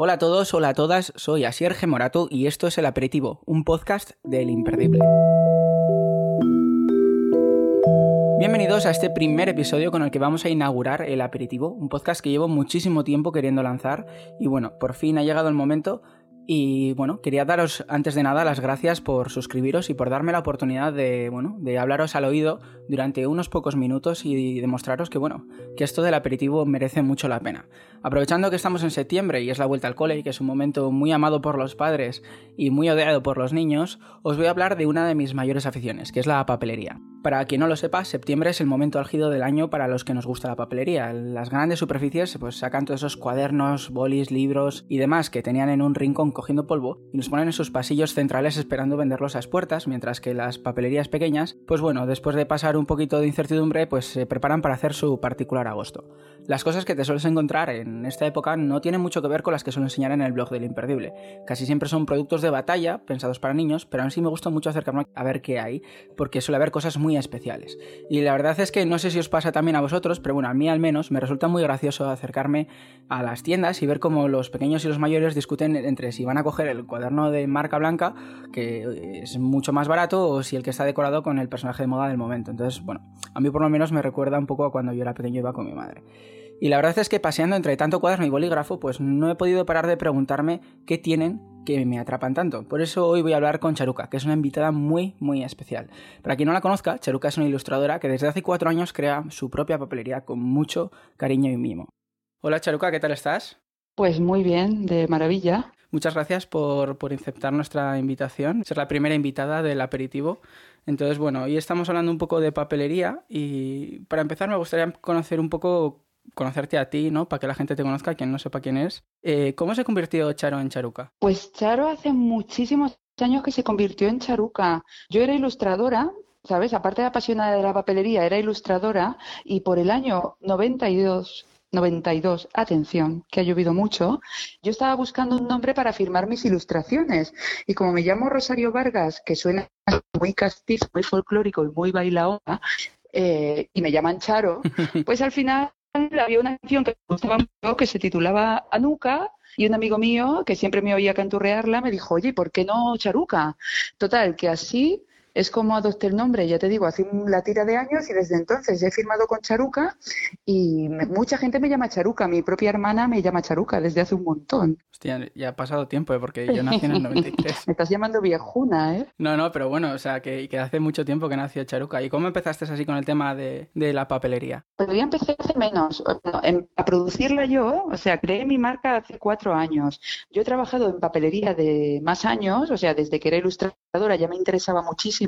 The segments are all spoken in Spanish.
Hola a todos, hola a todas, soy Asier Morato y esto es El Aperitivo, un podcast del Imperdible. Bienvenidos a este primer episodio con el que vamos a inaugurar El Aperitivo, un podcast que llevo muchísimo tiempo queriendo lanzar y bueno, por fin ha llegado el momento y bueno, quería daros antes de nada las gracias por suscribiros y por darme la oportunidad de, bueno, de hablaros al oído durante unos pocos minutos y demostraros que bueno, que esto del aperitivo merece mucho la pena. Aprovechando que estamos en septiembre y es la vuelta al cole y que es un momento muy amado por los padres y muy odiado por los niños, os voy a hablar de una de mis mayores aficiones, que es la papelería. Para quien no lo sepa, septiembre es el momento álgido del año para los que nos gusta la papelería. Las grandes superficies pues sacan todos esos cuadernos, bolis, libros y demás que tenían en un rincón cogiendo polvo y nos ponen en sus pasillos centrales esperando venderlos a las puertas, mientras que las papelerías pequeñas, pues bueno, después de pasar un poquito de incertidumbre, pues se preparan para hacer su particular agosto. Las cosas que te sueles encontrar en esta época no tienen mucho que ver con las que suelo enseñar en el blog del Imperdible. Casi siempre son productos de batalla pensados para niños, pero aún sí me gusta mucho acercarme a ver qué hay, porque suele haber cosas muy especiales. Y la verdad es que no sé si os pasa también a vosotros, pero bueno, a mí al menos me resulta muy gracioso acercarme a las tiendas y ver cómo los pequeños y los mayores discuten entre si van a coger el cuaderno de marca blanca, que es mucho más barato, o si el que está decorado con el personaje de moda del momento. Entonces, bueno, a mí por lo menos me recuerda un poco a cuando yo era pequeño iba con mi madre. Y la verdad es que paseando entre tanto cuaderno y bolígrafo, pues no he podido parar de preguntarme qué tienen que me atrapan tanto. Por eso hoy voy a hablar con Charuca, que es una invitada muy, muy especial. Para quien no la conozca, Charuca es una ilustradora que desde hace cuatro años crea su propia papelería con mucho cariño y mimo. Hola Charuca, ¿qué tal estás? Pues muy bien, de maravilla. Muchas gracias por, por aceptar nuestra invitación, ser la primera invitada del aperitivo. Entonces, bueno, hoy estamos hablando un poco de papelería y para empezar me gustaría conocer un poco conocerte a ti, ¿no? Para que la gente te conozca, quien no sepa quién es. Eh, ¿Cómo se convirtió Charo en Charuca? Pues Charo hace muchísimos años que se convirtió en Charuca. Yo era ilustradora, ¿sabes? Aparte de apasionada de la papelería, era ilustradora y por el año 92 92, atención, que ha llovido mucho, yo estaba buscando un nombre para firmar mis ilustraciones. Y como me llamo Rosario Vargas, que suena muy castizo, muy folclórico y muy bailaola, eh, y me llaman Charo, pues al final había una canción que gustaba mucho que se titulaba Anuka y un amigo mío que siempre me oía canturrearla me dijo, oye, ¿por qué no Charuca? Total, que así es como adopté el nombre, ya te digo, hace la tira de años y desde entonces he firmado con Charuca y mucha gente me llama Charuca, mi propia hermana me llama Charuca desde hace un montón. Hostia, ya ha pasado tiempo, ¿eh? porque yo nací en el 93. me estás llamando viejuna, ¿eh? No, no, pero bueno, o sea, que, hace mucho tiempo que nació Charuca. ¿Y cómo empezaste así con el tema de, la papelería? Pues ya empecé hace menos, a producirla yo, o sea, creé mi marca hace cuatro años. Yo he trabajado en papelería de más años, o sea, desde que era ilustradora ya me interesaba muchísimo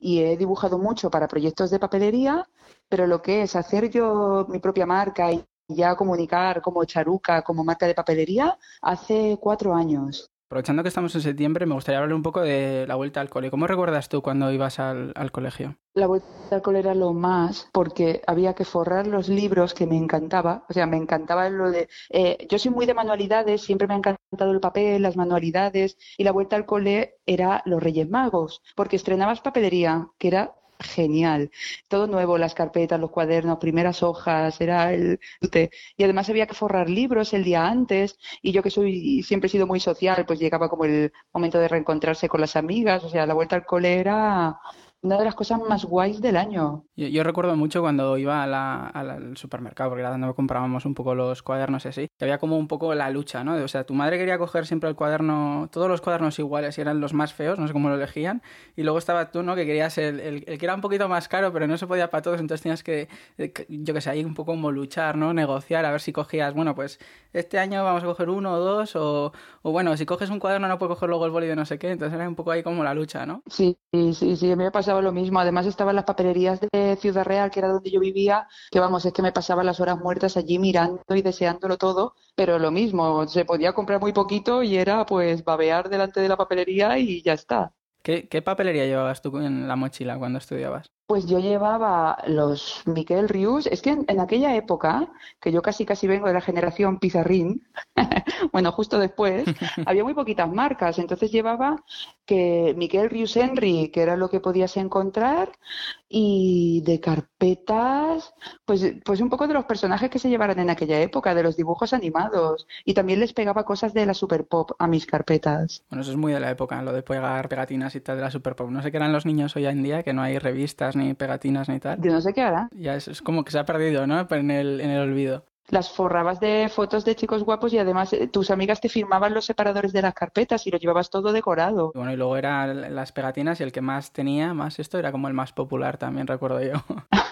y he dibujado mucho para proyectos de papelería, pero lo que es hacer yo mi propia marca y ya comunicar como Charuca, como marca de papelería, hace cuatro años. Aprovechando que estamos en septiembre, me gustaría hablar un poco de la vuelta al cole. ¿Cómo recuerdas tú cuando ibas al, colegio? La vuelta al cole era lo más porque había que forrar los libros que me encantaba. O sea, me encantaba lo de... Eh, yo soy muy de manualidades, siempre me ha encantado el papel, las manualidades y la vuelta al cole era los Reyes Magos porque estrenabas papelería, que era genial. Todo nuevo, las carpetas, los cuadernos, primeras hojas, era el... Y además había que forrar libros el día antes. Y yo que soy siempre he sido muy social, pues llegaba como el momento de reencontrarse con las amigas, o sea, la vuelta al cole era una de las cosas más guays del año. Yo, recuerdo mucho cuando iba al supermercado, porque era donde comprábamos un poco los cuadernos y así, que había como un poco la lucha, ¿no? O sea, tu madre quería coger siempre el cuaderno, todos los cuadernos iguales y eran los más feos, no sé cómo lo elegían, y luego estaba tú, ¿no? Que querías el, el, que era un poquito más caro, pero no se podía para todos, entonces tenías que, eh, yo que sé, ahí un poco como luchar, ¿no? Negociar, a ver si cogías, bueno, pues este año vamos a coger uno o dos, o, o bueno, si coges un cuaderno no puedes coger luego el boli de no sé qué, entonces era un poco ahí como la lucha, ¿no? Sí, sí, sí, me lo mismo, además estaban las papelerías de Ciudad Real, que era donde yo vivía, que vamos, es que me pasaba las horas muertas allí mirando y deseándolo todo, pero lo mismo, se podía comprar muy poquito y era pues babear delante de la papelería y ya está. ¿Qué, papelería llevabas tú en la mochila cuando estudiabas? Pues yo llevaba los Miquel Rius. Es que en, aquella época, que yo casi casi vengo de la generación Pizarrín, bueno, justo después, había muy poquitas marcas. Entonces llevaba que Miquel Rius Henry, que era lo que podías encontrar, y de carpetas, pues, pues un poco de los personajes que se llevaran en aquella época, de los dibujos animados. Y también les pegaba cosas de la Super Pop a mis carpetas. Bueno, eso es muy de la época, lo de pegar pegatinas y tal de la Super Pop. No sé qué eran los niños hoy en día, que no hay revistas ni pegatinas ni tal. Yo no sé qué hará. Ya es, como que se ha perdido, ¿no? En el, en el olvido las forrabas de fotos de chicos guapos y además eh, tus amigas te firmaban los separadores de las carpetas y lo llevabas todo decorado. Bueno, y luego eran las pegatinas y el que más tenía, más esto, era como el más popular también, recuerdo yo.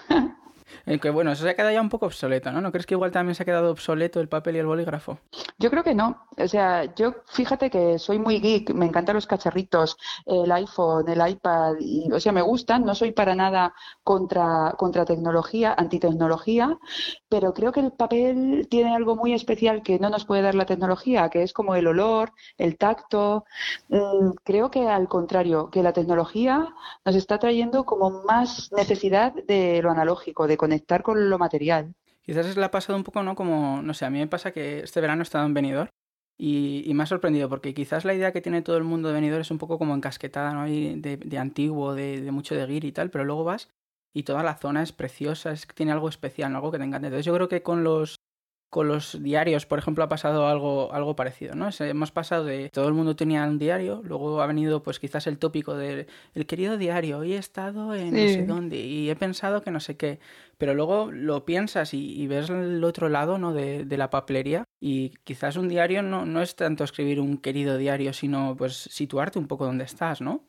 bueno, eso se ha quedado ya un poco obsoleto, ¿no? ¿No crees que igual también se ha quedado obsoleto el papel y el bolígrafo? Yo creo que no. O sea, yo fíjate que soy muy geek, me encantan los cacharritos, el iPhone, el iPad, y, o sea, me gustan, no soy para nada contra, contra tecnología, antitecnología, pero creo que el papel tiene algo muy especial que no nos puede dar la tecnología, que es como el olor, el tacto. Mm, creo que al contrario, que la tecnología nos está trayendo como más necesidad de lo analógico, de conectar con lo material. Quizás la ha pasado un poco, ¿no? Como, no sé, a mí me pasa que este verano he estado en Benidorm y, me ha sorprendido porque quizás la idea que tiene todo el mundo de Benidorm es un poco como encasquetada, ¿no? de, de antiguo, de, mucho de gear y tal, pero luego vas y toda la zona es preciosa, es, tiene algo especial, algo que te encanta. Entonces yo creo que con los con los diarios, por ejemplo, ha pasado algo, algo parecido, ¿no? hemos pasado de todo el mundo tenía un diario, luego ha venido pues quizás el tópico del el querido diario, hoy he estado en no sé dónde y he pensado que no sé qué, pero luego lo piensas y, ves el otro lado, ¿no? De, de, la papelería y quizás un diario no, no es tanto escribir un querido diario, sino pues situarte un poco donde estás, ¿no?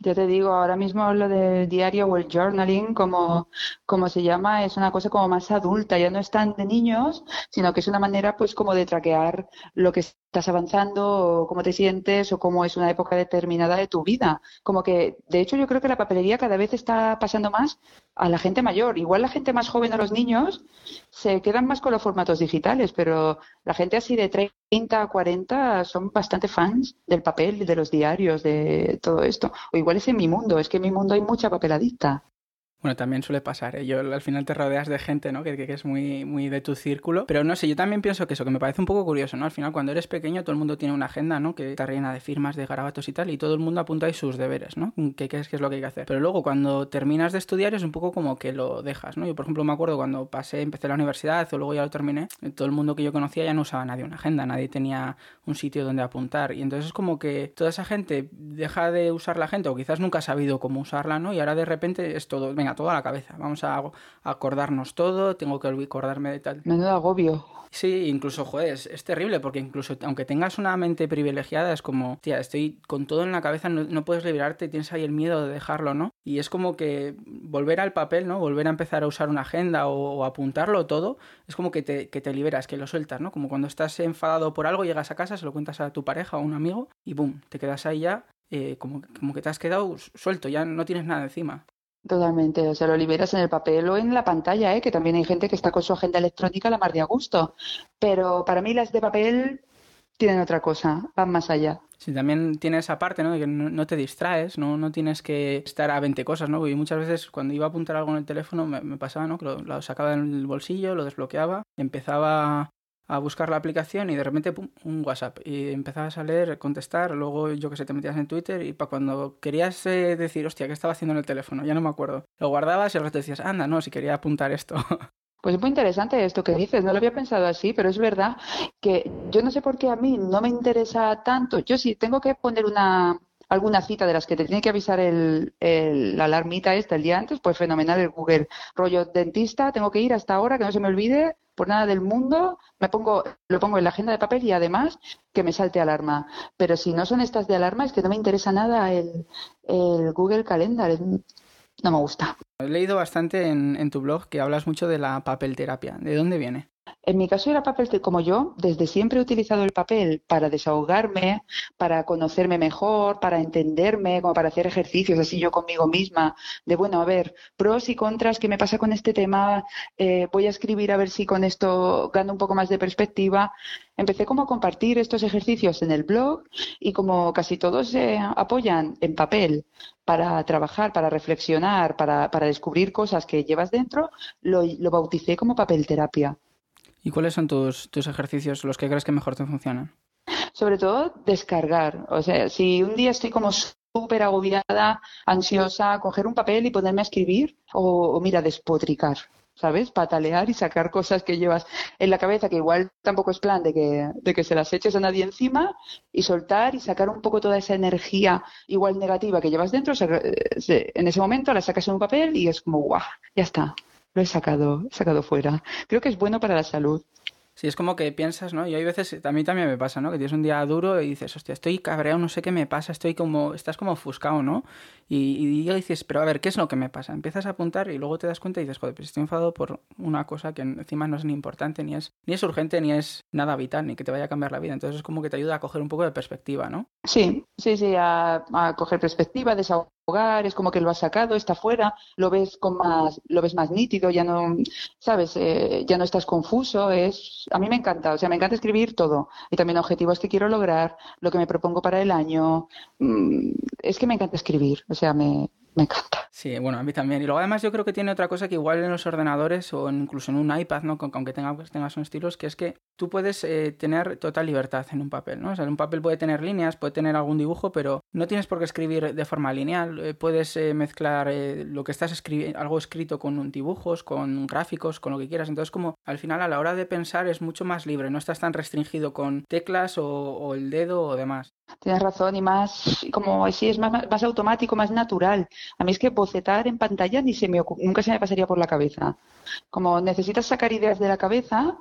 Ya te digo, ahora mismo lo del diario o el journaling, como, como se llama, es una cosa como más adulta, ya no es tan de niños, sino que es una manera pues como de traquear lo que estás avanzando, o cómo te sientes, o cómo es una época determinada de tu vida. Como que, de hecho, yo creo que la papelería cada vez está pasando más a la gente mayor. Igual la gente más joven o los niños se quedan más con los formatos digitales, pero la gente así de 30 a 40 son bastante fans del papel, de los diarios, de todo esto. O igual es en mi mundo, es que en mi mundo hay mucha papeladita. Bueno, también suele pasar, ¿eh? Yo al final te rodeas de gente, ¿no? Que, que, es muy, muy de tu círculo. Pero no sé, yo también pienso que eso, que me parece un poco curioso, ¿no? Al final, cuando eres pequeño, todo el mundo tiene una agenda, ¿no? Que está llena de firmas, de garabatos y tal, y todo el mundo apunta ahí sus deberes, ¿no? ¿Qué, es, qué es lo que hay que hacer? Pero luego, cuando terminas de estudiar, es un poco como que lo dejas, ¿no? Yo, por ejemplo, me acuerdo cuando pasé, empecé la universidad, o luego ya lo terminé, todo el mundo que yo conocía ya no usaba nadie una agenda, nadie tenía un sitio donde apuntar. Y entonces es como que toda esa gente deja de usar la gente, o quizás nunca ha sabido cómo usarla, ¿no? Y ahora de repente es todo, venga, todo a la cabeza, vamos a, acordarnos todo, tengo que acordarme de tal. Menudo agobio. Sí, incluso, joder, es, terrible porque incluso aunque tengas una mente privilegiada, es como, tía, estoy con todo en la cabeza, no, puedes liberarte, tienes ahí el miedo de dejarlo, ¿no? Y es como que volver al papel, ¿no? Volver a empezar a usar una agenda o, apuntarlo todo, es como que te, que te, liberas, que lo sueltas, ¿no? Como cuando estás enfadado por algo, llegas a casa, se lo cuentas a tu pareja o a un amigo y boom, te quedas ahí ya, eh, como, como que te has quedado suelto, ya no tienes nada encima. Totalmente, o sea, lo liberas en el papel o en la pantalla, ¿eh? que también hay gente que está con su agenda electrónica a la mar de a gusto. Pero para mí las de papel tienen otra cosa, van más allá. Sí, también tiene esa parte, ¿no? De que no, te distraes, ¿no? No tienes que estar a 20 cosas, ¿no? Y muchas veces cuando iba a apuntar algo en el teléfono me, pasaba, ¿no? Que lo, sacaba del bolsillo, lo desbloqueaba, empezaba a buscar la aplicación y de repente pum, un WhatsApp y empezabas a leer, contestar, luego yo que sé, te metías en Twitter y para cuando querías eh, decir, hostia, ¿qué estaba haciendo en el teléfono? Ya no me acuerdo. Lo guardabas y al rato decías, anda, no, si quería apuntar esto. Pues es muy interesante esto que dices, no lo había pensado así, pero es verdad que yo no sé por qué a mí no me interesa tanto. Yo sí tengo que poner una, alguna cita de las que te tiene que avisar el, el, la alarmita esta el día antes, pues fenomenal el Google. Rollo dentista, tengo que ir hasta ahora, que no se me olvide, por nada del mundo, me pongo, lo pongo en la agenda de papel y además que me salte alarma. Pero si no son estas de alarma, es que no me interesa nada el, Google Calendar. No me gusta. He leído bastante en, en, tu blog que hablas mucho de la papel terapia. ¿De dónde viene? En mi caso era papel, como yo, desde siempre he utilizado el papel para desahogarme, para conocerme mejor, para entenderme, como para hacer ejercicios así yo conmigo misma, de bueno, a ver, pros y contras, ¿qué me pasa con este tema? Eh, voy a escribir a ver si con esto gano un poco más de perspectiva. Empecé como a compartir estos ejercicios en el blog y como casi todos se apoyan en papel para trabajar, para reflexionar, para, descubrir cosas que llevas dentro, lo, lo bauticé como papel terapia. ¿Y cuáles son tus, tus ejercicios, los que crees que mejor te funcionan? Sobre todo descargar. O sea, si un día estoy como súper agobiada, ansiosa, coger un papel y ponerme a escribir o, mira, despotricar. ¿sabes? Patalear y sacar cosas que llevas en la cabeza, que igual tampoco es plan de que, de que se las eches a nadie encima, y soltar y sacar un poco toda esa energía igual negativa que llevas dentro. En ese momento la sacas en un papel y es como, guau, ya está lo he sacado, he sacado fuera. Creo que es bueno para la salud. Sí, es como que piensas, ¿no? Y hay veces, a mí también me pasa, ¿no? Que tienes un día duro y dices, hostia, estoy cabreado, no sé qué me pasa, estoy como, estás como ofuscado, ¿no? Y, y, dices, pero a ver, ¿qué es lo que me pasa? Empiezas a apuntar y luego te das cuenta y dices, joder, pues estoy enfadado por una cosa que encima no es ni importante, ni es, ni es urgente, ni es nada vital, ni que te vaya a cambiar la vida. Entonces es como que te ayuda a coger un poco de perspectiva, ¿no? Sí, sí, sí, a, a coger perspectiva, desahogar hogar, es como que lo has sacado, está fuera, lo ves con más, lo ves más nítido, ya no, sabes, eh, ya no estás confuso, es, a mí me encanta, o sea, me encanta escribir todo, y también objetivos que quiero lograr, lo que me propongo para el año, mm, es que me encanta escribir, o sea, me, me encanta. Sí, bueno, a mí también. Y luego además yo creo que tiene otra cosa que igual en los ordenadores o incluso en un iPad, ¿no? Aunque tengas, tengas un estilos, que es que tú puedes eh, tener total libertad en un papel, ¿no? O sea, un papel puede tener líneas, puede tener algún dibujo, pero no tienes por qué escribir de forma lineal. Eh, puedes eh, mezclar lo que estás escribiendo, algo escrito con dibujos, con gráficos, con lo que quieras. Entonces, como al final a la hora de pensar es mucho más libre, no estás tan restringido con teclas o, o el dedo o demás. Tienes razón, y más, como así, es más, más, automático, más natural. A mí es que bocetar en pantalla ni se me nunca se me pasaría por la cabeza. Como necesitas sacar ideas de la cabeza,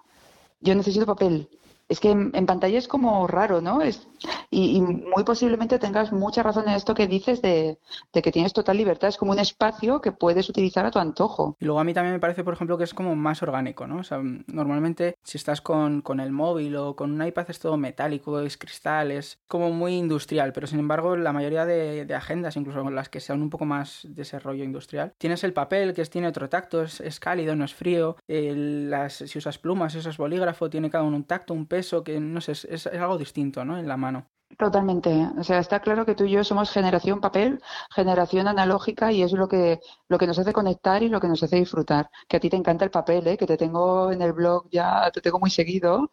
yo necesito papel es que en, pantalla es como raro, ¿no? Es, y, muy posiblemente tengas mucha razón en esto que dices de, que tienes total libertad. Es como un espacio que puedes utilizar a tu antojo. Y luego a mí también me parece, por ejemplo, que es como más orgánico, ¿no? O sea, normalmente si estás con, el móvil o con un iPad es todo metálico, es cristal, es como muy industrial. Pero sin embargo, la mayoría de, agendas, incluso las que sean un poco más de ese rollo industrial, tienes el papel que tiene otro tacto, es, cálido, no es frío. las, si usas plumas, si usas bolígrafo, tiene cada uno un tacto, un peso que no sé, es, algo distinto, ¿no? En la mano. Totalmente. O sea, está claro que tú y yo somos generación papel, generación analógica y es lo que, lo que nos hace conectar y lo que nos hace disfrutar. Que a ti te encanta el papel, ¿eh? que te tengo en el blog ya, te tengo muy seguido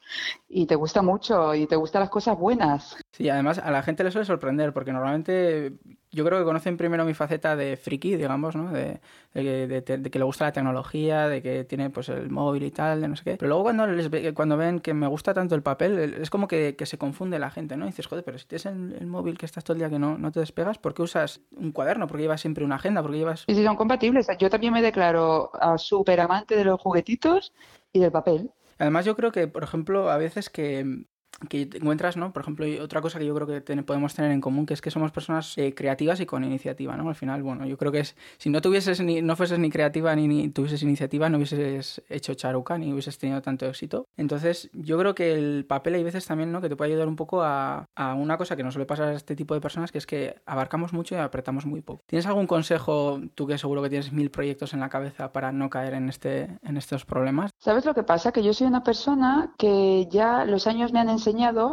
y te gusta mucho y te gustan las cosas buenas. Sí, además a la gente le suele sorprender porque normalmente yo creo que conocen primero mi faceta de friki, digamos, ¿no? De, que le gusta la tecnología, de que tiene pues el móvil y tal, de no sé qué. Pero luego cuando les cuando ven que me gusta tanto el papel, es como que, se confunde la gente, ¿no? Y dices, joder, pero si tienes el, móvil que estás todo el día que no, no te despegas, ¿por qué usas un cuaderno? ¿Por qué llevas siempre una agenda? ¿Por qué llevas...? Y si son compatibles. Yo también me declaro súper amante de los juguetitos y del papel. Además, yo creo que, por ejemplo, a veces que que encuentras, ¿no? Por ejemplo, otra cosa que yo creo que podemos tener en común, que es que somos personas eh, creativas y con iniciativa, ¿no? Al final, bueno, yo creo que si no tuvieses ni, no fueses ni creativa ni, ni tuvieses iniciativa, no hubieses hecho charuca ni hubieses tenido tanto éxito. Entonces, yo creo que el papel hay veces también, ¿no? Que te puede ayudar un poco a, a una cosa que no suele pasar a este tipo de personas, que es que abarcamos mucho y apretamos muy poco. ¿Tienes algún consejo, tú que seguro que tienes mil proyectos en la cabeza para no caer en, este, en estos problemas? ¿Sabes lo que pasa? Que yo soy una persona que ya los años me han enseñado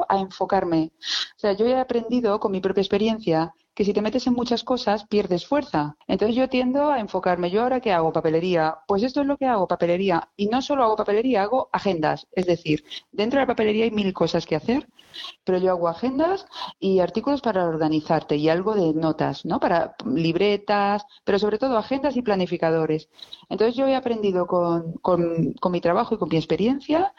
a enfocarme. O sea, yo he aprendido con mi propia experiencia que si te metes en muchas cosas pierdes fuerza. Entonces yo tiendo a enfocarme. ¿Yo ahora qué hago? Papelería. Pues esto es lo que hago, papelería. Y no solo hago papelería, hago agendas. Es decir, dentro de la papelería hay mil cosas que hacer, pero yo hago agendas y artículos para organizarte y algo de notas, ¿no? Para libretas, pero sobre todo agendas y planificadores. Entonces yo he aprendido con, con mi trabajo y con mi experiencia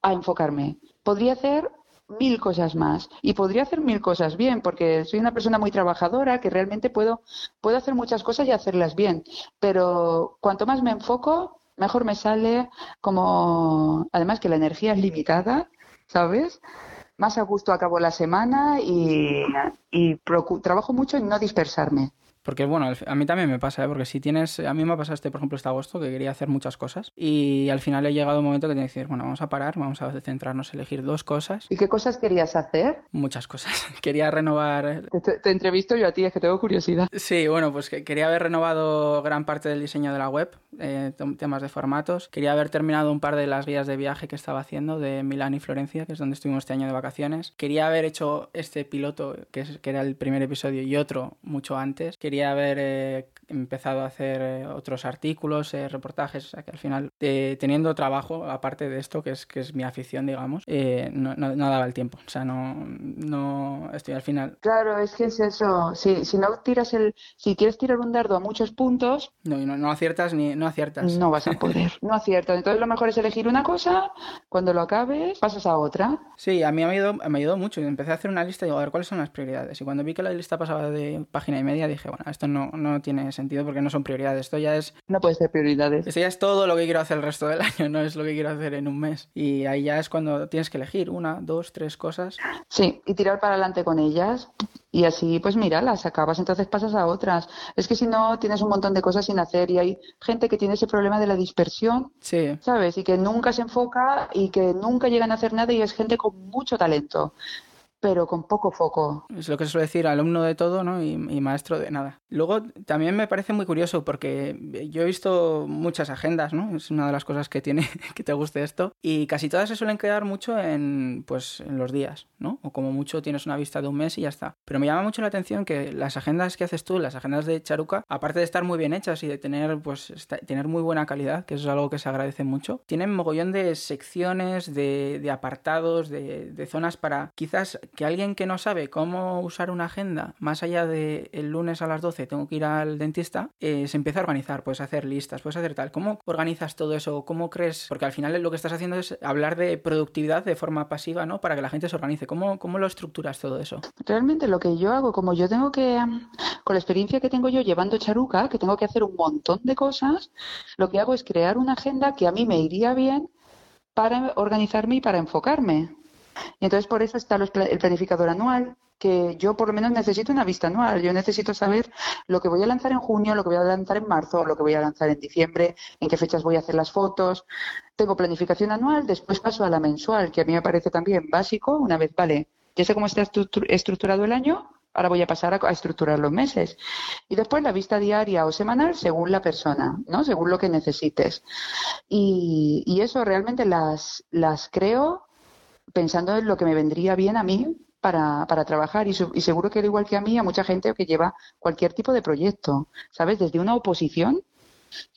a enfocarme. Podría hacer mil cosas más y podría hacer mil cosas bien porque soy una persona muy trabajadora que realmente puedo, puedo hacer muchas cosas y hacerlas bien, pero cuanto más me enfoco, mejor me sale como, además que la energía es limitada, ¿sabes? Más a gusto acabo la semana y, y trabajo mucho en no dispersarme. Porque bueno, a mí también me pasa, ¿eh? porque si tienes, a mí me ha pasado este, por ejemplo, este agosto, que quería hacer muchas cosas y al final he llegado un momento que tienes que decir, bueno, vamos a parar, vamos a centrarnos, elegir dos cosas. ¿Y qué cosas querías hacer? Muchas cosas. quería renovar... Te, te, entrevisto yo a ti, es que tengo curiosidad. Sí, bueno, pues que quería haber renovado gran parte del diseño de la web, eh, temas de formatos. Quería haber terminado un par de las guías de viaje que estaba haciendo de Milán y Florencia, que es donde estuvimos este año de vacaciones. Quería haber hecho este piloto, que, es, que era el primer episodio, y otro mucho antes. Quería haber eh, empezado a hacer eh, otros artículos, eh, reportajes, o sea que al final, eh, teniendo trabajo, aparte de esto, que es, que es mi afición, digamos, no, no, daba el tiempo. O sea, no, no estoy al final. Claro, es que es eso. Si, si no tiras el. Si quieres tirar un dardo a muchos puntos. No, no, no aciertas ni no aciertas. No vas a poder. No aciertas. Entonces lo mejor es elegir una cosa, cuando lo acabes, pasas a otra. Sí, a mí me ayudó, me ayudó mucho. Empecé a hacer una lista y digo, a ver cuáles son las prioridades. Y cuando vi que la lista pasaba de página y media, dije, bueno, esto no, no tiene sentido porque no son prioridades. Esto ya es. No puede ser prioridades. Esto ya es todo lo que quiero hacer el resto del año, no es lo que quiero hacer en un mes. Y ahí ya es cuando tienes que elegir una, dos, tres cosas. Sí, y tirar para adelante con ellas. Y así, pues mira, las acabas, entonces pasas a otras. Es que si no, tienes un montón de cosas sin hacer y hay gente que tiene ese problema de la dispersión, sí. ¿sabes? Y que nunca se enfoca y que nunca llegan a hacer nada y es gente con mucho talento pero con poco foco. Es lo que se suele decir, alumno de todo ¿no? y, maestro de nada. Luego también me parece muy curioso porque yo he visto muchas agendas, ¿no? Es una de las cosas que tiene que te guste esto. Y casi todas se suelen quedar mucho en, pues, en los días, ¿no? O como mucho tienes una vista de un mes y ya está. Pero me llama mucho la atención que las agendas que haces tú, las agendas de Charuca, aparte de estar muy bien hechas y de tener, pues, tener muy buena calidad, que eso es algo que se agradece mucho, tienen mogollón de secciones, de, de apartados, de, de zonas para quizás que alguien que no sabe cómo usar una agenda, más allá de el lunes a las 12 tengo que ir al dentista, eh, se empieza a organizar, puedes hacer listas, puedes hacer tal. ¿Cómo organizas todo eso? ¿Cómo crees? Porque al final lo que estás haciendo es hablar de productividad de forma pasiva, ¿no? Para que la gente se organice. ¿Cómo, cómo lo estructuras todo eso? Realmente lo que yo hago, como yo tengo que, con la experiencia que tengo yo llevando charuca, que tengo que hacer un montón de cosas, lo que hago es crear una agenda que a mí me iría bien para organizarme y para enfocarme. Y entonces por eso está el planificador anual, que yo por lo menos necesito una vista anual. Yo necesito saber lo que voy a lanzar en junio, lo que voy a lanzar en marzo, lo que voy a lanzar en diciembre, en qué fechas voy a hacer las fotos. Tengo planificación anual, después paso a la mensual, que a mí me parece también básico. Una vez, vale, ya sé cómo está estructurado el año, ahora voy a pasar a, estructurar los meses. Y después la vista diaria o semanal según la persona, ¿no? Según lo que necesites. Y, y eso realmente las, las creo pensando en lo que me vendría bien a mí para, para trabajar y, y, seguro que al igual que a mí, a mucha gente que lleva cualquier tipo de proyecto, ¿sabes? Desde una oposición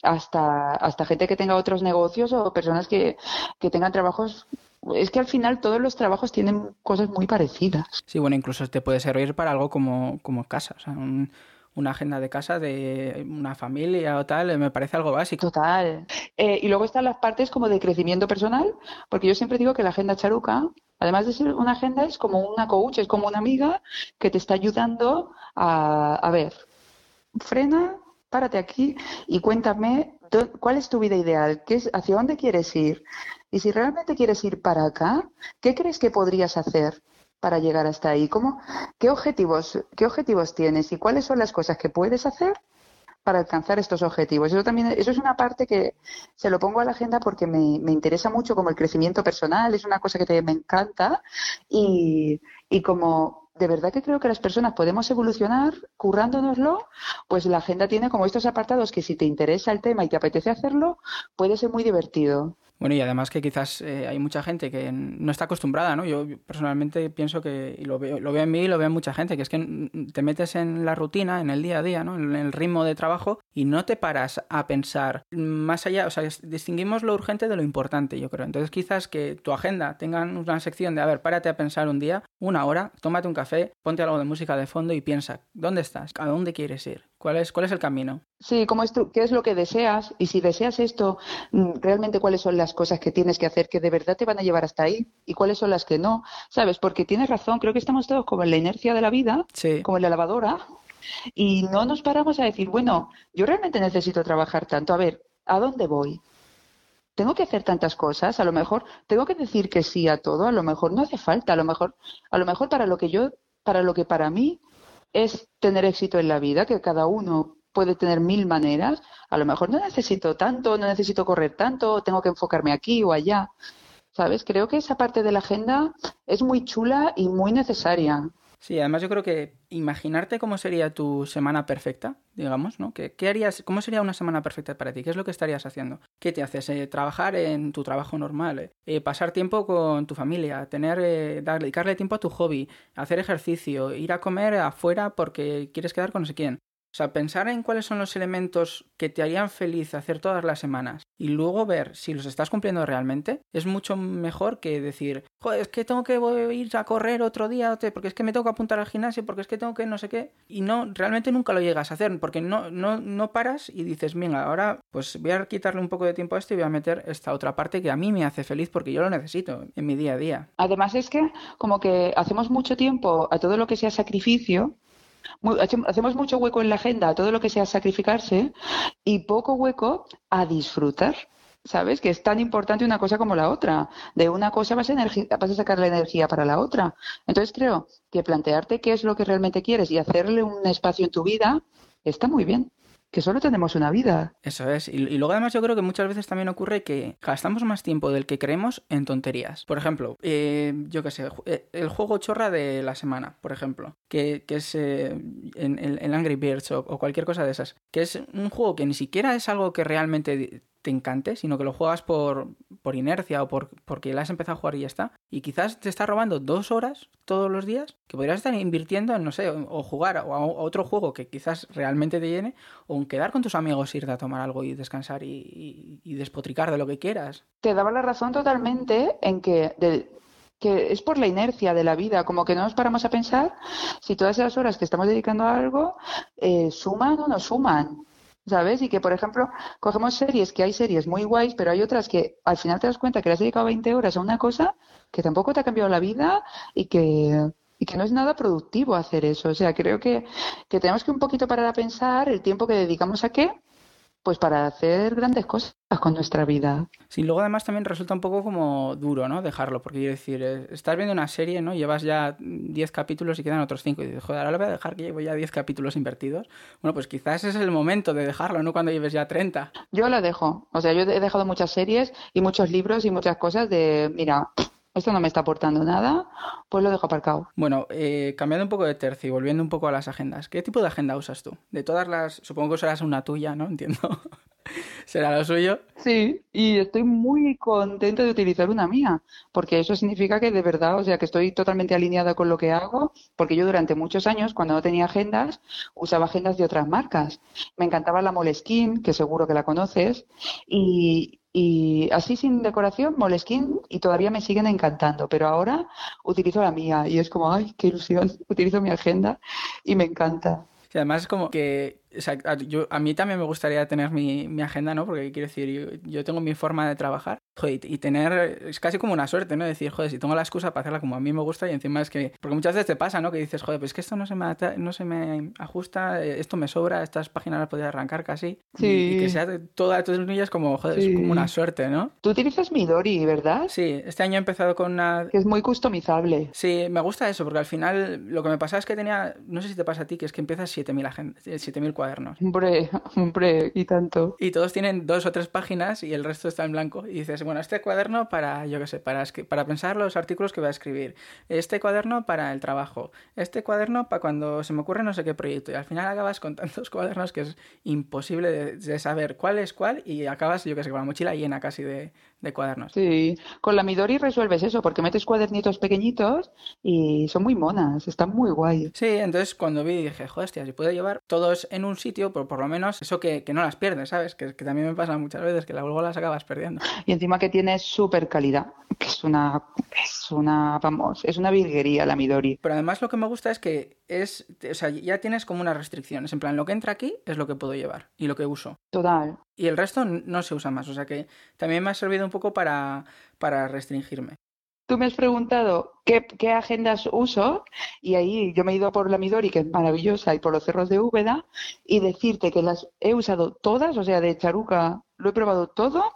hasta, hasta gente que tenga otros negocios o personas que, que tengan trabajos es que al final todos los trabajos tienen cosas muy parecidas. Sí, bueno, incluso te puede servir para algo como, como casa, o sea, un, una agenda de casa de una familia o tal, me parece algo básico. Total. Eh, y luego están las partes como de crecimiento personal, porque yo siempre digo que la agenda charuca, además de ser una agenda, es como una coach, es como una amiga que te está ayudando a, a ver, frena, párate aquí y cuéntame cuál es tu vida ideal, ¿Qué es, hacia dónde quieres ir. Y si realmente quieres ir para acá, ¿qué crees que podrías hacer? Para llegar hasta ahí? ¿Cómo, qué, objetivos, ¿Qué objetivos tienes y cuáles son las cosas que puedes hacer para alcanzar estos objetivos? Eso también eso es una parte que se lo pongo a la agenda porque me, me interesa mucho como el crecimiento personal, es una cosa que me encanta y, y como de verdad que creo que las personas podemos evolucionar currándonoslo, pues la agenda tiene como estos apartados que si te interesa el tema y te apetece hacerlo, puede ser muy divertido. Bueno, y además que quizás eh, hay mucha gente que no está acostumbrada, ¿no? Yo personalmente pienso que, y lo veo, lo veo en mí y lo veo en mucha gente, que es que te metes en la rutina, en el día a día, ¿no? En el ritmo de trabajo y no te paras a pensar más allá, o sea, distinguimos lo urgente de lo importante, yo creo. Entonces quizás que tu agenda tenga una sección de, a ver, párate a pensar un día, una hora, tómate un café, ponte algo de música de fondo y piensa, ¿dónde estás? ¿A dónde quieres ir? ¿Cuál es, cuál es el camino? Sí, ¿cómo es ¿qué es lo que deseas? Y si deseas esto, mm, realmente cuáles son las cosas que tienes que hacer que de verdad te van a llevar hasta ahí y cuáles son las que no. ¿Sabes? Porque tienes razón, creo que estamos todos como en la inercia de la vida, como en la lavadora, y no nos paramos a decir, bueno, yo realmente necesito trabajar tanto. A ver, ¿a dónde voy? tengo que hacer tantas cosas, a lo mejor tengo que decir que sí a todo, a lo mejor no hace falta, a lo mejor, a lo mejor para lo que yo, para lo que para mí es tener éxito en la vida, que cada uno puede tener mil maneras. A lo mejor no necesito tanto, no necesito correr tanto, tengo que enfocarme aquí o allá. ¿Sabes? Creo que esa parte de la agenda es muy chula y muy necesaria. Sí, además yo creo que imaginarte cómo sería tu semana perfecta, digamos, ¿no? ¿Qué, harías, ¿Cómo sería una semana perfecta para ti? ¿Qué es lo que estarías haciendo? ¿Qué te haces? Eh, trabajar en tu trabajo normal, eh, eh, pasar tiempo con tu familia, tener, dedicarle tiempo a tu hobby, hacer ejercicio, ir a comer afuera porque quieres quedar con no sé quién. O sea, pensar en cuáles son los elementos que te harían feliz hacer todas las semanas y luego ver si los estás cumpliendo realmente es mucho mejor que decir, joder, es que tengo que ir a correr otro día, porque es que me tengo que apuntar al gimnasio, porque es que tengo que no sé qué. Y no, realmente nunca lo llegas a hacer, porque no, no, no paras y dices, venga, ahora pues voy a quitarle un poco de tiempo a esto y voy a meter esta otra parte que a mí me hace feliz porque yo lo necesito en mi día a día. Además es que como que hacemos mucho tiempo a todo lo que sea sacrificio hacemos mucho hueco en la agenda a todo lo que sea sacrificarse y poco hueco a disfrutar. ¿Sabes? Que es tan importante una cosa como la otra. De una cosa vas a, vas a sacar la energía para la otra. Entonces creo que plantearte qué es lo que realmente quieres y hacerle un espacio en tu vida está muy bien que solo tenemos una vida. Eso es. Y, luego además yo creo que muchas veces también ocurre que gastamos más tiempo del que creemos en tonterías. Por ejemplo, eh, yo qué sé, eh, el juego chorra de la semana, por ejemplo, que, es eh, en, Angry Birds o, cualquier cosa de esas, que es un juego que ni siquiera es algo que realmente te encante, sino que lo juegas por, por inercia o por, porque la has empezado a jugar y ya está. Y quizás te está robando dos horas todos los días que podrías estar invirtiendo en, no sé, o jugar a, otro juego que quizás realmente te llene, o en quedar con tus amigos, irte a tomar algo y descansar y, despotricar de lo que quieras. Te daba la razón totalmente en que que es por la inercia de la vida, como que no nos paramos a pensar si todas esas horas que estamos dedicando a algo eh, suman o no suman. ¿Sabes? Y que, por ejemplo, cogemos series, que hay series muy guays, pero hay otras que al final te das cuenta que le has dedicado 20 horas a una cosa que tampoco te ha cambiado la vida y que, y que no es nada productivo hacer eso. O sea, creo que, que tenemos que un poquito parar a pensar el tiempo que dedicamos a qué pues para hacer grandes cosas con nuestra vida. Sí, luego además también resulta un poco como duro, ¿no? Dejarlo, porque quiero decir, eh, estás viendo una serie, ¿no? Llevas ya 10 capítulos y quedan otros 5 y dices, joder, ahora lo voy a dejar que llevo ya 10 capítulos invertidos. Bueno, pues quizás es el momento de dejarlo, ¿no? Cuando lleves ya 30. Yo lo dejo, o sea, yo he dejado muchas series y muchos libros y muchas cosas de, mira, esto no me está aportando nada, pues lo dejo aparcado. Bueno, eh, cambiando un poco de tercio y volviendo un poco a las agendas, ¿qué tipo de agenda usas tú? De todas las, supongo que serás una tuya, ¿no? Entiendo. ¿Será lo suyo? Sí, y estoy muy contenta de utilizar una mía, porque eso significa que de verdad, o sea, que estoy totalmente alineada con lo que hago, porque yo durante muchos años, cuando no tenía agendas, usaba agendas de otras marcas. Me encantaba la Moleskine, que seguro que la conoces, y, y así sin decoración, Moleskine, y todavía me siguen encantando, pero ahora utilizo la mía y es como, ay, qué ilusión, utilizo mi agenda y me encanta. Y además es como que yo, a mí también me gustaría tener mi, mi agenda, ¿no? Porque quiero decir, yo, tengo mi forma de trabajar joder, y tener, es casi como una suerte, ¿no? Decir, joder, si tengo la excusa para hacerla como a mí me gusta y encima es que, porque muchas veces te pasa, ¿no? Que dices, joder, pues que esto no se me, no se me ajusta, esto me sobra, estas páginas las podría arrancar casi. Sí. Y, que sea toda tus niñas como, joder, es como una suerte, ¿no? Tú utilizas Midori, ¿verdad? Sí, este año he empezado con una... Que es muy customizable. Sí, me gusta eso, porque al final lo que me pasa es que tenía, no sé si te pasa a ti, que es que empiezas 7.000 cuadernos. Hombre, hombre, y tanto. Y todos tienen dos o tres páginas y el resto está en blanco. Y dices, bueno, este cuaderno para, yo qué sé, para, para pensar los artículos que voy a escribir. Este cuaderno para el trabajo. Este cuaderno para cuando se me ocurre no sé qué proyecto. Y al final acabas con tantos cuadernos que es imposible de, saber cuál es cuál y acabas, yo qué sé, con la mochila llena casi de, de cuadernos. Sí, con la Midori resuelves eso, porque metes cuadernitos pequeñitos y son muy monas, están muy guay. Sí, entonces cuando vi dije, joder, si puedo llevar todos en un sitio, pero por lo menos eso que, no las pierdes, ¿sabes? Que, que, también me pasa muchas veces, que luego las acabas perdiendo. Y encima que tiene súper calidad, que es una, es una, vamos, es una virguería la Midori. Pero además lo que me gusta es que es, o sea, ya tienes como unas restricciones, en plan, lo que entra aquí es lo que puedo llevar y lo que uso. Total. Y el resto no se usa más, o sea que también me ha servido un poco para, para restringirme. Tú me has preguntado qué, qué, agendas uso y ahí yo me he ido por la Midori, que es maravillosa, y por los cerros de Úbeda, y decirte que las he usado todas, o sea, de Charuca lo he probado todo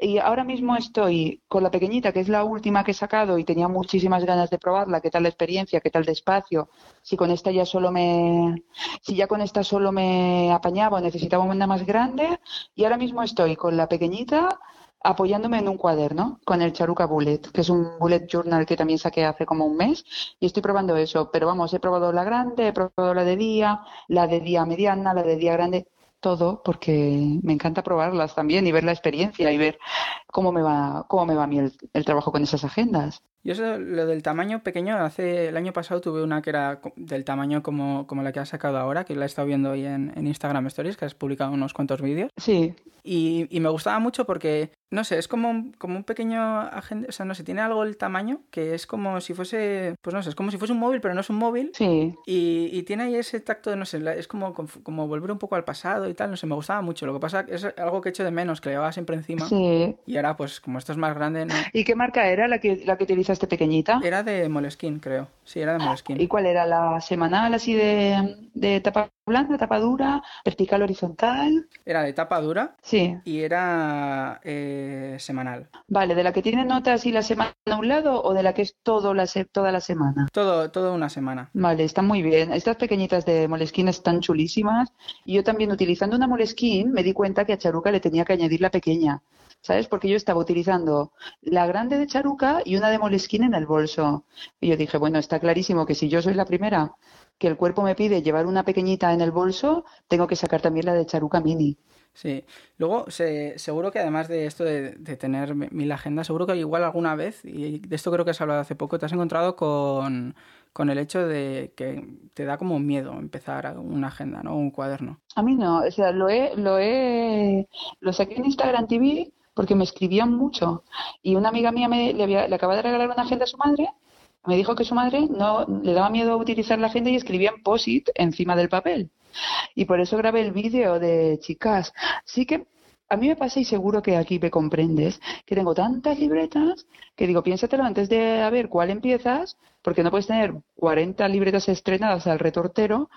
y ahora mismo estoy con la pequeñita, que es la última que he sacado y tenía muchísimas ganas de probarla, qué tal la experiencia, qué tal despacio, si con esta ya solo me, si ya con esta solo me apañaba o necesitaba una más grande y ahora mismo estoy con la pequeñita apoyándome en un cuaderno con el Charuca Bullet, que es un bullet journal que también saqué hace como un mes y estoy probando eso, pero vamos, he probado la grande, he probado la de día, la de día mediana, la de día grande, todo porque me encanta probarlas también y ver la experiencia y ver cómo me va, cómo me va a mí el, trabajo con esas agendas. Yo eso, lo del tamaño pequeño, hace el año pasado tuve una que era del tamaño como, como la que has sacado ahora, que la he estado viendo hoy en, en Instagram Stories, que has publicado unos cuantos vídeos. Sí. Y, y, me gustaba mucho porque, no sé, es como un, como un pequeño agente, o sea, no sé, tiene algo el tamaño que es como si fuese, pues no sé, es como si fuese un móvil, pero no es un móvil. Sí. Y, y tiene ahí ese tacto de, no sé, es como, como volver un poco al pasado y tal, no sé, me gustaba mucho. Lo que pasa es algo que echo de menos, que le llevaba siempre encima. Sí. Y ahora, pues, como esto es más grande, ¿no? ¿Y qué marca era la que, la que utilizaste pequeñita? Era de Moleskine, creo. Sí, era de Moleskine. ¿Y cuál era la semanal así de, de tapa blanda, tapa dura, vertical, horizontal? Era de tapa dura. Sí. Y era eh, semanal. Vale, ¿de la que tiene notas y la semana a un lado o de la que es todo la toda la semana? Todo, todo una semana. Vale, está muy bien. Estas pequeñitas de Moleskine están chulísimas. Y yo también utilizando una Moleskine me di cuenta que a Charuca le tenía que añadir la pequeña. ¿Sabes? Porque yo estaba utilizando la grande de Charuca y una de Moleskine en el bolso. Y yo dije, bueno, está clarísimo que si yo soy la primera que el cuerpo me pide llevar una pequeñita en el bolso, tengo que sacar también la de Charuca Mini. Sí, luego se, seguro que además de esto de, tener mil agendas, seguro que igual alguna vez, y de esto creo que has hablado hace poco, te has encontrado con, con el hecho de que te da como miedo empezar una agenda, ¿no? Un cuaderno. A mí no, o sea, lo he, lo he, lo saqué en Instagram TV porque me escribían mucho. Y una amiga mía me, le, le acaba de regalar una agenda a su madre, me dijo que su madre no le daba miedo utilizar la agenda y escribía en POSIT encima del papel. Y por eso grabé el vídeo de chicas. Sí que a mí me pasa y seguro que aquí me comprendes que tengo tantas libretas que digo, piénsatelo antes de a ver cuál empiezas, porque no puedes tener 40 libretas estrenadas al retortero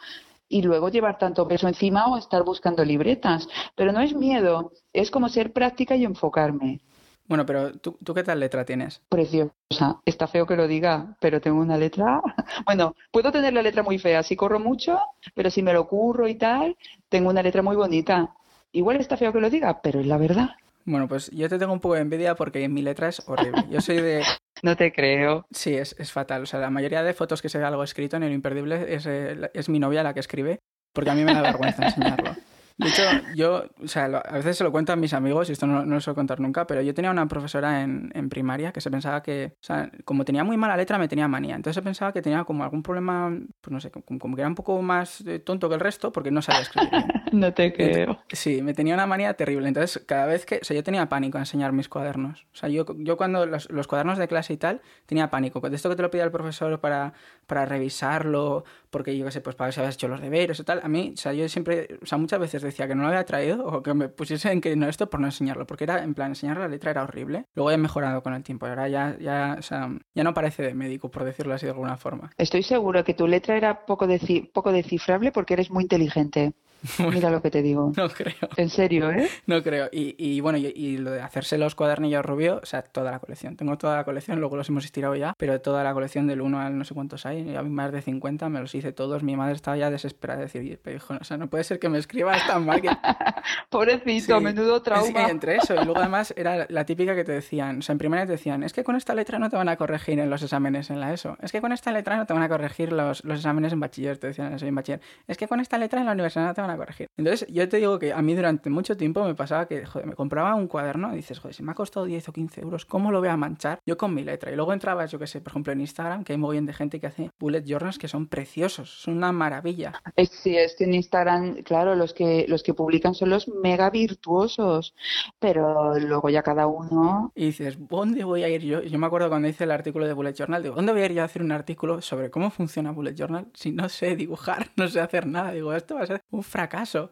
y luego llevar tanto peso encima o estar buscando libretas. Pero no es miedo, es como ser práctica y enfocarme. Bueno, pero ¿tú, ¿tú qué tal letra tienes? Preciosa. Está feo que lo diga, pero tengo una letra. Bueno, puedo tener la letra muy fea si corro mucho, pero si me lo curro y tal, tengo una letra muy bonita. Igual está feo que lo diga, pero es la verdad. Bueno, pues yo te tengo un poco de envidia porque mi letra es horrible. Yo soy de no te creo. Sí, es, es, fatal. O sea, la mayoría de fotos que se ve algo escrito en el imperdible es, eh, es mi novia la que escribe, porque a mí me da vergüenza enseñarlo. De hecho, yo, o sea, a veces se lo cuento a mis amigos y esto no, no lo suelo contar nunca, pero yo tenía una profesora en, en, primaria que se pensaba que, o sea, como tenía muy mala letra, me tenía manía. Entonces se pensaba que tenía como algún problema, pues no sé, como, como que era un poco más eh, tonto que el resto porque no sabía escribir. no te creo. Sí, me tenía una manía terrible. Entonces, cada vez que, o sea, yo tenía pánico a enseñar mis cuadernos. O sea, yo, yo cuando los, los cuadernos de clase y tal, tenía pánico. De esto que te lo pide el profesor para, para revisarlo, porque yo qué sé, pues para ver si habías hecho los deberes o tal. A mí, o sea, yo siempre, o sea, muchas veces decía que no lo había traído o que me pusiese en que no esto por no enseñarlo, porque era, en plan, enseñar la letra era horrible. Luego he mejorado con el tiempo, ahora ya, ya, o sea, ya no parece de médico, por decirlo así de alguna forma. Estoy seguro que tu letra era poco, poco descifrable porque eres muy inteligente. Mira lo que te digo. No creo. En serio, ¿eh? No creo. Y, y bueno, y, y, lo de hacerse los cuadernillos rubio, o sea, toda la colección. Tengo toda la colección, luego los hemos estirado ya, pero toda la colección del 1 al no sé cuántos hay, a mí más de 50, me los hice todos. Mi madre estaba ya desesperada de decir, pero hijo, o sea, no puede ser que me escribas tan mal que... Pobrecito, sí, menudo trauma. Sí, entre eso. Y luego además era la típica que te decían, o sea, en primaria te decían, es que con esta letra no te van a corregir en los exámenes en la ESO. Es que con esta letra no te van a corregir los, los exámenes en bachiller, te decían eso en bachiller. Es que con esta letra en la universidad no te van a corregir. Entonces, yo te digo que a mí durante mucho tiempo me pasaba que, joder, me compraba un cuaderno y dices, joder, si me ha costado 10 o 15 euros, ¿cómo lo voy a manchar? Yo con mi letra. Y luego entrabas, yo que sé, por ejemplo, en Instagram, que hay muy bien de gente que hace bullet journals que son preciosos, son una maravilla. Sí, es que en Instagram, claro, los que, los que publican son los mega virtuosos, pero luego ya cada uno... Y dices, ¿dónde voy a ir yo? Yo me acuerdo cuando hice el artículo de bullet journal, digo, ¿dónde voy a ir yo a hacer un artículo sobre cómo funciona bullet journal si no sé dibujar, no sé hacer nada? Digo, esto va a ser un fracaso.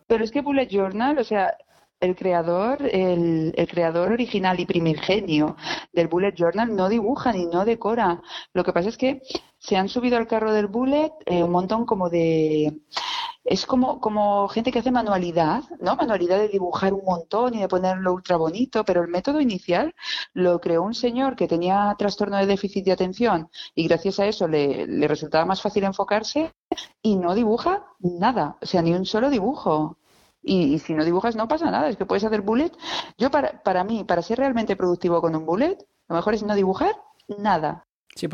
Pero es que Bullet Journal, o sea, el creador, el, creador original y primigenio del Bullet Journal no dibuja ni no decora. Lo que pasa es que se han subido al carro del Bullet eh, un montón como de es como, como gente que hace manualidad, ¿no? Manualidad de dibujar un montón y de ponerlo ultra bonito, pero el método inicial lo creó un señor que tenía trastorno de déficit de atención y gracias a eso le resultaba más fácil enfocarse y no dibuja nada, o sea, ni un solo dibujo. Y, si no dibujas no pasa nada, es que puedes hacer bullet. Yo para, para mí, para ser realmente productivo con un bullet, lo mejor es no dibujar nada. Sí,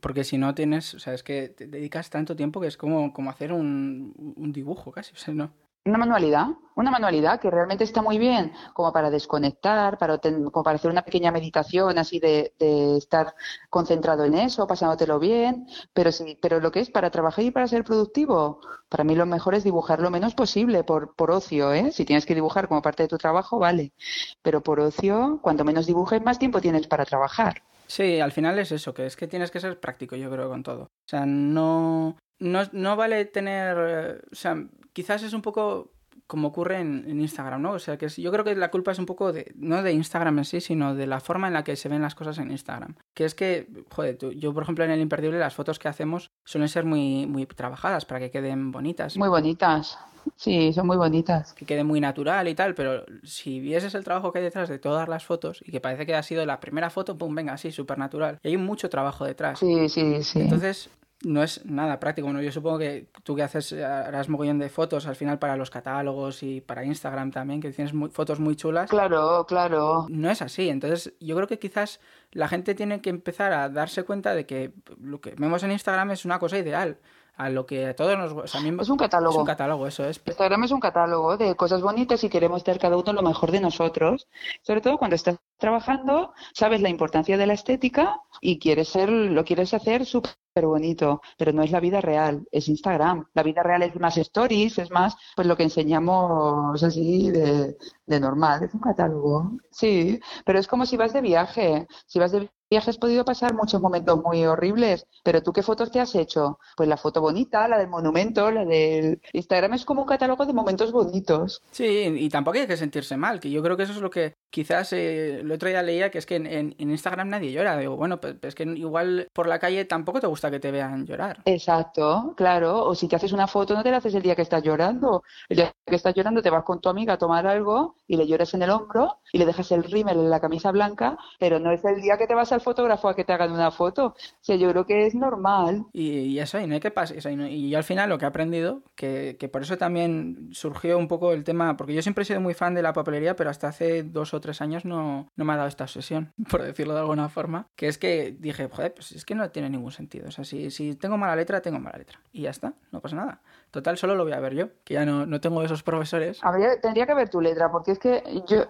porque si no tienes, o sea, es que te dedicas tanto tiempo que es como, como hacer un, un dibujo casi, o sea, no. Una manualidad, una manualidad que realmente está muy bien como para desconectar, para, como para hacer una pequeña meditación así de, estar concentrado en eso, pasándotelo bien, pero sí, pero lo que es para trabajar y para ser productivo, para mí lo mejor es dibujar lo menos posible por, por ocio, ¿eh? Si tienes que dibujar como parte de tu trabajo, vale, pero por ocio, cuanto menos dibujes, más tiempo tienes para trabajar. Sí, al final es eso, que es que tienes que ser práctico, yo creo, con todo. O sea, no, no, no vale tener, eh, o sea, quizás es un poco como ocurre en, Instagram, ¿no? O sea, que yo creo que la culpa es un poco de, no de Instagram en sí, sino de la forma en la que se ven las cosas en Instagram. Que es que, joder, yo por ejemplo en el Imperdible las fotos que hacemos suelen ser muy, muy trabajadas para que queden bonitas. Muy bonitas. Sí, son muy bonitas. Que quede muy natural y tal, pero si vieses el trabajo que hay detrás de todas las fotos y que parece que ha sido la primera foto, pum, venga, así, súper natural. Y hay mucho trabajo detrás. Sí, sí, sí. Entonces, no es nada práctico. Bueno, yo supongo que tú que haces, harás mogollón de fotos al final para los catálogos y para Instagram también, que tienes fotos muy chulas. Claro, claro. No es así. Entonces, yo creo que quizás la gente tiene que empezar a darse cuenta de que lo que vemos en Instagram es una cosa ideal a lo que a todos nos... O es un catálogo. Es un catálogo, eso es. Instagram es un catálogo de cosas bonitas y queremos tener cada uno lo mejor de nosotros. Sobre todo cuando estás trabajando, sabes la importancia de la estética y quieres ser, lo quieres hacer súper bonito, pero no es la vida real, es Instagram. La vida real es más stories, es más pues lo que enseñamos así de, de normal, es un catálogo. Sí, pero es como si vas de viaje. Si vas de viaje has podido pasar muchos momentos muy horribles, pero tú qué fotos te has hecho? Pues la foto bonita, la del monumento, la del Instagram es como un catálogo de momentos bonitos. Sí, y tampoco hay que sentirse mal, que yo creo que eso es lo que quizás eh, el otro día leía que es que en, Instagram nadie llora. Digo, bueno, pues, es que igual por la calle tampoco te gusta que te vean llorar. Exacto, claro. O si te haces una foto, no te la haces el día que estás llorando. El día que estás llorando te vas con tu amiga a tomar algo y le lloras en el hombro y le dejas el rímel en la camisa blanca, pero no es el día que te vas al fotógrafo a que te hagan una foto. O sea, yo creo que es normal. Y, eso ahí, no hay que pasar. y, yo al final lo que he aprendido, que, que por eso también surgió un poco el tema, porque yo siempre he sido muy fan de la papelería, pero hasta hace dos o tres años no, no me ha dado esta obsesión, por decirlo de alguna forma, que es que dije, joder, pues es que no tiene ningún sentido. O sea, si, tengo mala letra, tengo mala letra. Y ya está, no pasa nada. Total, solo lo voy a ver yo, que ya no, no tengo esos profesores. tendría que ver tu letra, porque es que yo,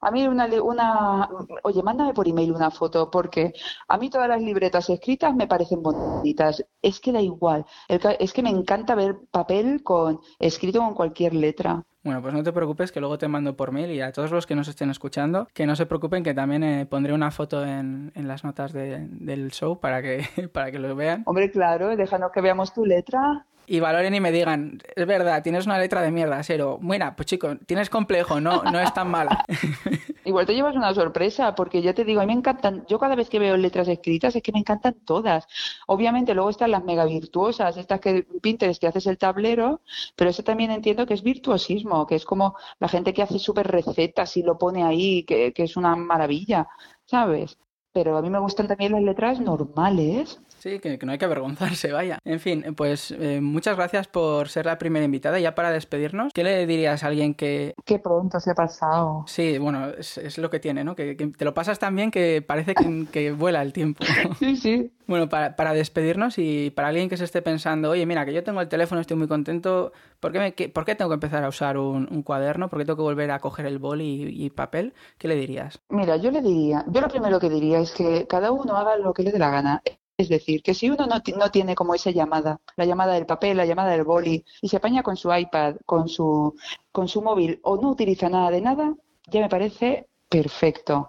a mí una, una, oye, mándame por email una foto, porque a mí todas las libretas escritas me parecen bonitas. Es que da igual, es que me encanta ver papel con escrito con cualquier letra. Bueno, pues no te preocupes que luego te mando por mail y a todos los que nos estén escuchando, que no se preocupen que también eh, pondré una foto en, en las notas del show para que, para que lo vean. Hombre, claro, déjanos que veamos tu letra y valoren y me digan, es verdad, tienes una letra de mierda, Cero. Mira, pues chico, tienes complejo, no, no es tan mala. Igual te llevas una sorpresa, porque ya te digo, a mí me encantan, yo cada vez que veo letras escritas es que me encantan todas. Obviamente luego están las mega virtuosas, estas que Pinterest te haces el tablero, pero eso también entiendo que es virtuosismo, que es como la gente que hace súper recetas y lo pone ahí, que, que es una maravilla, ¿sabes? Pero a mí me gustan también las letras normales. Sí, que, no hay que avergonzarse, vaya. En fin, pues eh, muchas gracias por ser la primera invitada. Ya para despedirnos, ¿qué le dirías a alguien que... Qué pronto se ha pasado. Sí, bueno, es, lo que tiene, ¿no? Que, te lo pasas tan bien que parece que, vuela el tiempo. sí, sí. Bueno, para, para, despedirnos y para alguien que se esté pensando, oye, mira, que yo tengo el teléfono, estoy muy contento, ¿por qué, me, ¿por qué tengo que empezar a usar un, cuaderno? ¿Por qué tengo que volver a coger el bol y, papel? ¿Qué le dirías? Mira, yo le diría, yo lo primero que diría es que cada uno haga lo que le dé la gana. Es decir, que si uno no, no, tiene como esa llamada, la llamada del papel, la llamada del boli, y se apaña con su iPad, con su, con su móvil o no utiliza nada de nada, ya me parece perfecto.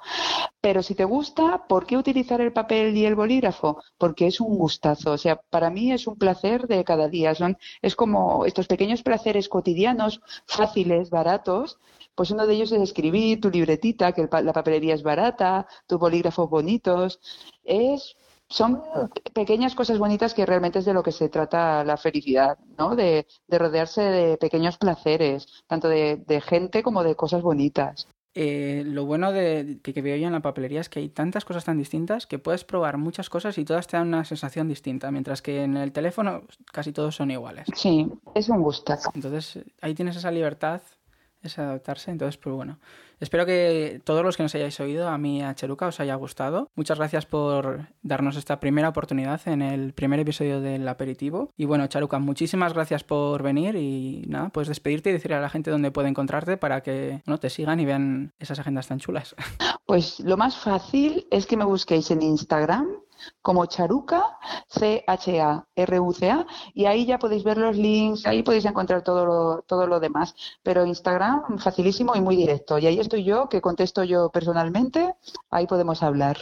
Pero si te gusta, ¿por qué utilizar el papel y el bolígrafo? Porque es un gustazo. O sea, para mí es un placer de cada día. Son, es como estos pequeños placeres cotidianos, fáciles, baratos. Pues uno de ellos es escribir tu libretita, que la papelería es barata, tus bolígrafos bonitos. Es son pequeñas cosas bonitas que realmente es de lo que se trata la felicidad, ¿no? De, rodearse de pequeños placeres, tanto de, gente como de cosas bonitas. Eh, lo bueno de que, veo yo en la papelería es que hay tantas cosas tan distintas que puedes probar muchas cosas y todas te dan una sensación distinta, mientras que en el teléfono casi todos son iguales. Sí, es un gustazo. Entonces ahí tienes esa libertad, es adaptarse, entonces pues bueno. Espero que todos los que nos hayáis oído, a mí a Cheruca, os haya gustado. Muchas gracias por darnos esta primera oportunidad en el primer episodio del aperitivo. Y bueno, Charuca, muchísimas gracias por venir y nada, pues despedirte y decir a la gente dónde puede encontrarte para que no te sigan y vean esas agendas tan chulas. Pues lo más fácil es que me busquéis en Instagram como Charuca, C-H-A-R-U-C-A, y ahí ya podéis ver los links, ahí podéis encontrar todo lo, todo lo demás. Pero Instagram, facilísimo y muy directo. Y ahí estoy yo, que contesto yo personalmente, ahí podemos hablar.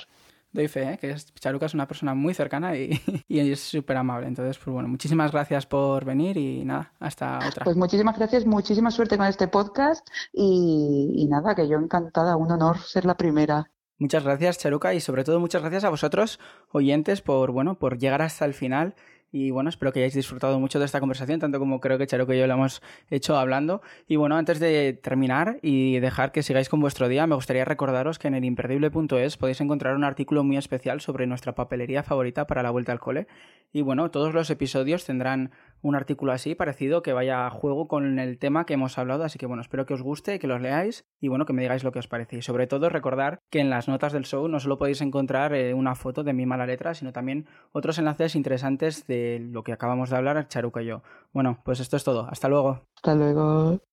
Doy fe, ¿eh? que Charuca es una persona muy cercana y, es súper amable. Entonces, pues bueno, muchísimas gracias por venir y nada, hasta otra. Pues muchísimas gracias, muchísima suerte con este podcast y, y nada, que yo encantada, un honor ser la primera. Muchas gracias, Charuca, y sobre todo muchas gracias a vosotros, oyentes, por bueno, por llegar hasta el final y bueno, espero que hayáis disfrutado mucho de esta conversación, tanto como creo que Charo y yo lo hemos hecho hablando. Y bueno, antes de terminar y dejar que sigáis con vuestro día, me gustaría recordaros que en el imperdible.es podéis encontrar un artículo muy especial sobre nuestra papelería favorita para la vuelta al cole. Y bueno, todos los episodios tendrán un artículo así, parecido, que vaya a juego con el tema que hemos hablado. Así que bueno, espero que os guste, que los leáis y bueno, que me digáis lo que os parece. Y sobre todo recordar que en las notas del show no solo podéis encontrar eh, una foto de mi mala letra, sino también otros enlaces interesantes de lo que acabamos de hablar, Charuca y yo. Bueno, pues esto es todo. Hasta luego. Hasta luego.